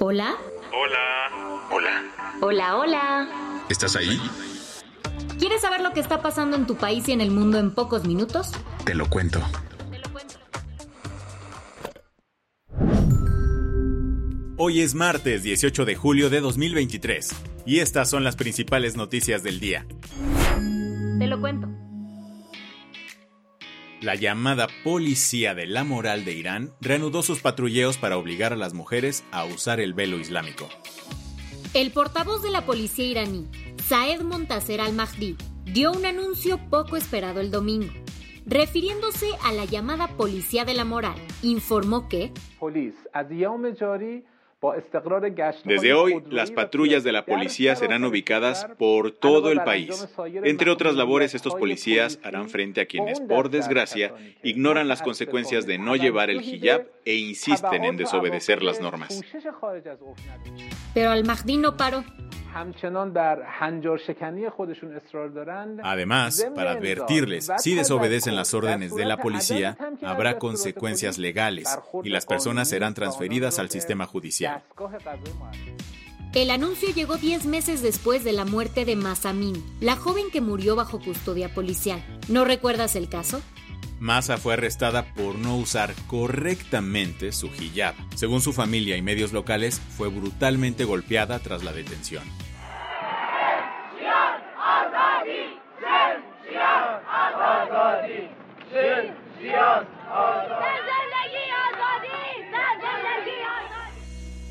Hola. Hola. Hola. Hola, hola. ¿Estás ahí? ¿Quieres saber lo que está pasando en tu país y en el mundo en pocos minutos? Te lo cuento. Hoy es martes 18 de julio de 2023 y estas son las principales noticias del día. Te lo cuento. La llamada Policía de la Moral de Irán reanudó sus patrulleos para obligar a las mujeres a usar el velo islámico. El portavoz de la policía iraní, Saed Montaser al-Mahdi, dio un anuncio poco esperado el domingo. Refiriéndose a la llamada Policía de la Moral, informó que Desde hoy, las patrullas de la policía serán ubicadas por todo el país. Entre otras labores, estos policías harán frente a quienes, por desgracia, ignoran las consecuencias de no llevar el hijab e insisten en desobedecer las normas. Pero al-Mahdi no paró. Además, para advertirles, si desobedecen las órdenes de la policía, habrá consecuencias legales y las personas serán transferidas al sistema judicial. El anuncio llegó 10 meses después de la muerte de Masamin, la joven que murió bajo custodia policial. ¿No recuerdas el caso? Massa fue arrestada por no usar correctamente su hijab. Según su familia y medios locales, fue brutalmente golpeada tras la detención.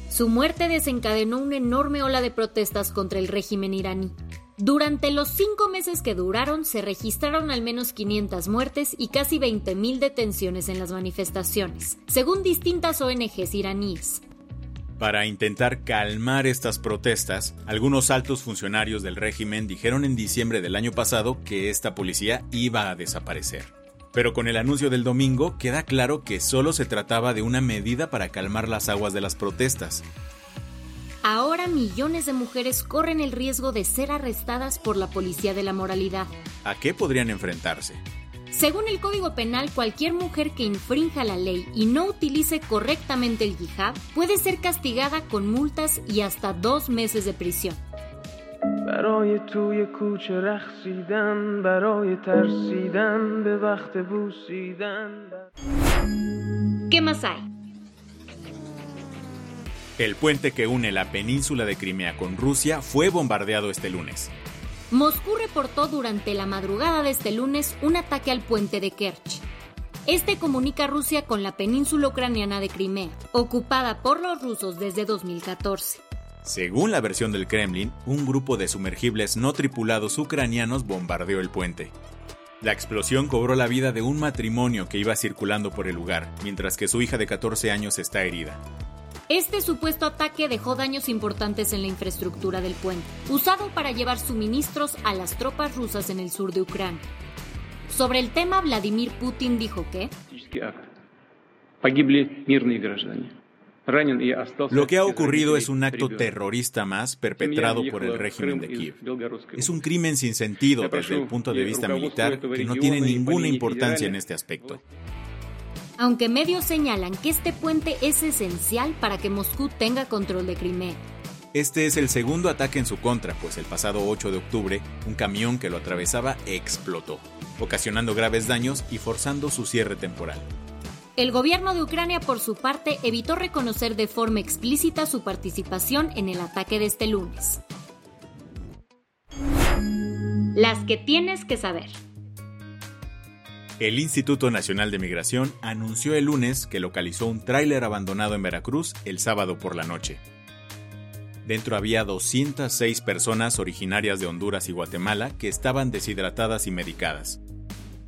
Su muerte desencadenó una enorme ola de protestas contra el régimen iraní. Durante los cinco meses que duraron, se registraron al menos 500 muertes y casi 20.000 detenciones en las manifestaciones, según distintas ONGs iraníes. Para intentar calmar estas protestas, algunos altos funcionarios del régimen dijeron en diciembre del año pasado que esta policía iba a desaparecer. Pero con el anuncio del domingo queda claro que solo se trataba de una medida para calmar las aguas de las protestas. Ahora millones de mujeres corren el riesgo de ser arrestadas por la policía de la moralidad. ¿A qué podrían enfrentarse? Según el Código Penal, cualquier mujer que infrinja la ley y no utilice correctamente el hijab puede ser castigada con multas y hasta dos meses de prisión. ¿Qué más hay? El puente que une la península de Crimea con Rusia fue bombardeado este lunes. Moscú reportó durante la madrugada de este lunes un ataque al puente de Kerch. Este comunica Rusia con la península ucraniana de Crimea, ocupada por los rusos desde 2014. Según la versión del Kremlin, un grupo de sumergibles no tripulados ucranianos bombardeó el puente. La explosión cobró la vida de un matrimonio que iba circulando por el lugar, mientras que su hija de 14 años está herida. Este supuesto ataque dejó daños importantes en la infraestructura del puente, usado para llevar suministros a las tropas rusas en el sur de Ucrania. Sobre el tema, Vladimir Putin dijo que lo que ha ocurrido es un acto terrorista más perpetrado por el régimen de Kiev. Es un crimen sin sentido desde el punto de vista militar que no tiene ninguna importancia en este aspecto. Aunque medios señalan que este puente es esencial para que Moscú tenga control de Crimea. Este es el segundo ataque en su contra, pues el pasado 8 de octubre un camión que lo atravesaba explotó, ocasionando graves daños y forzando su cierre temporal. El gobierno de Ucrania, por su parte, evitó reconocer de forma explícita su participación en el ataque de este lunes. Las que tienes que saber. El Instituto Nacional de Migración anunció el lunes que localizó un tráiler abandonado en Veracruz el sábado por la noche. Dentro había 206 personas originarias de Honduras y Guatemala que estaban deshidratadas y medicadas.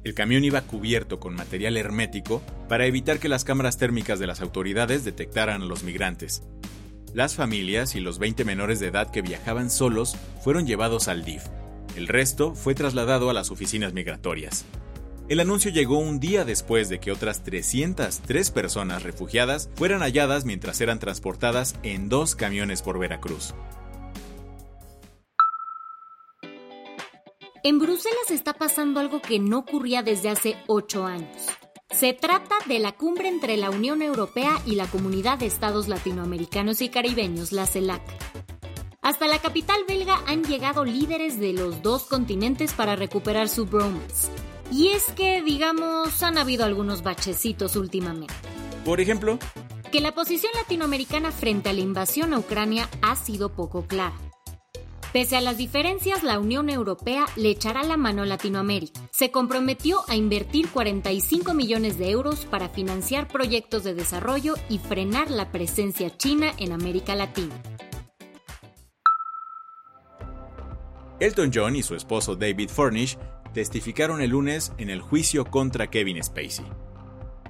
El camión iba cubierto con material hermético para evitar que las cámaras térmicas de las autoridades detectaran a los migrantes. Las familias y los 20 menores de edad que viajaban solos fueron llevados al DIF. El resto fue trasladado a las oficinas migratorias. El anuncio llegó un día después de que otras 303 personas refugiadas fueran halladas mientras eran transportadas en dos camiones por Veracruz. En Bruselas está pasando algo que no ocurría desde hace ocho años. Se trata de la cumbre entre la Unión Europea y la Comunidad de Estados Latinoamericanos y Caribeños, la CELAC. Hasta la capital belga han llegado líderes de los dos continentes para recuperar su bromance. Y es que, digamos, han habido algunos bachecitos últimamente. Por ejemplo, que la posición latinoamericana frente a la invasión a Ucrania ha sido poco clara. Pese a las diferencias, la Unión Europea le echará la mano a Latinoamérica. Se comprometió a invertir 45 millones de euros para financiar proyectos de desarrollo y frenar la presencia china en América Latina. Elton John y su esposo David Furnish testificaron el lunes en el juicio contra Kevin Spacey.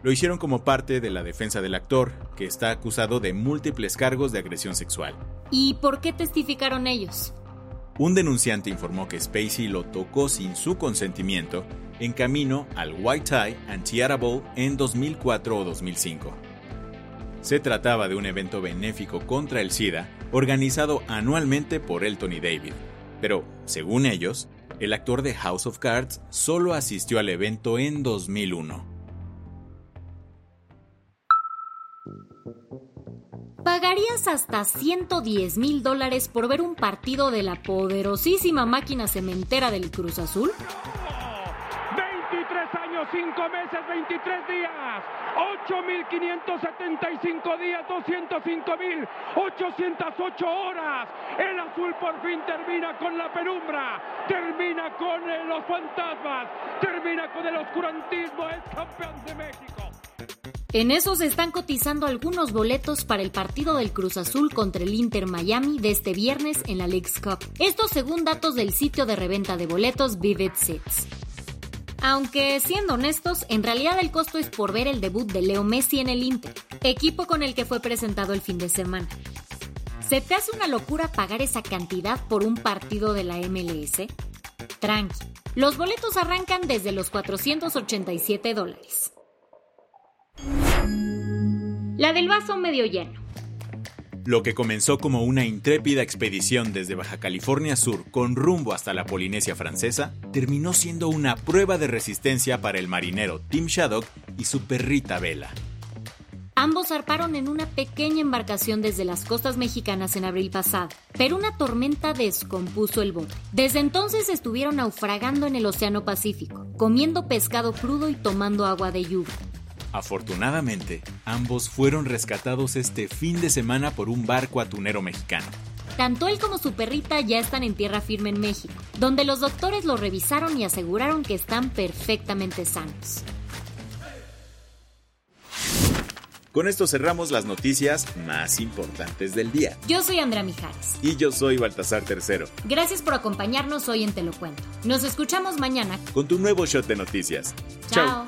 Lo hicieron como parte de la defensa del actor, que está acusado de múltiples cargos de agresión sexual. ¿Y por qué testificaron ellos? Un denunciante informó que Spacey lo tocó sin su consentimiento en camino al White Tie and Theater Bowl en 2004 o 2005. Se trataba de un evento benéfico contra el SIDA organizado anualmente por Elton y David, pero, según ellos, el actor de House of Cards solo asistió al evento en 2001. ¿Pagarías hasta 110 mil dólares por ver un partido de la poderosísima máquina cementera del Cruz Azul? 23 años, 5 meses, 23 días. 8.575 días, 205.808 horas. El azul por fin termina con la penumbra, termina con los fantasmas, termina con el oscurantismo, es campeón de México. En eso se están cotizando algunos boletos para el partido del Cruz Azul contra el Inter Miami de este viernes en la League's Cup. Esto según datos del sitio de reventa de boletos Vivid Seats. Aunque, siendo honestos, en realidad el costo es por ver el debut de Leo Messi en el Inter, equipo con el que fue presentado el fin de semana. ¿Se te hace una locura pagar esa cantidad por un partido de la MLS? Tranqui, los boletos arrancan desde los 487 dólares. La del vaso medio lleno. Lo que comenzó como una intrépida expedición desde Baja California Sur con rumbo hasta la Polinesia francesa, terminó siendo una prueba de resistencia para el marinero Tim Shaddock y su perrita Vela. Ambos zarparon en una pequeña embarcación desde las costas mexicanas en abril pasado, pero una tormenta descompuso el bote. Desde entonces estuvieron naufragando en el Océano Pacífico, comiendo pescado crudo y tomando agua de lluvia. Afortunadamente, ambos fueron rescatados este fin de semana por un barco atunero mexicano. Tanto él como su perrita ya están en tierra firme en México, donde los doctores lo revisaron y aseguraron que están perfectamente sanos. Con esto cerramos las noticias más importantes del día. Yo soy Andrea Mijares. Y yo soy Baltasar Tercero. Gracias por acompañarnos hoy en Te lo Cuento. Nos escuchamos mañana con tu nuevo shot de noticias. Chao.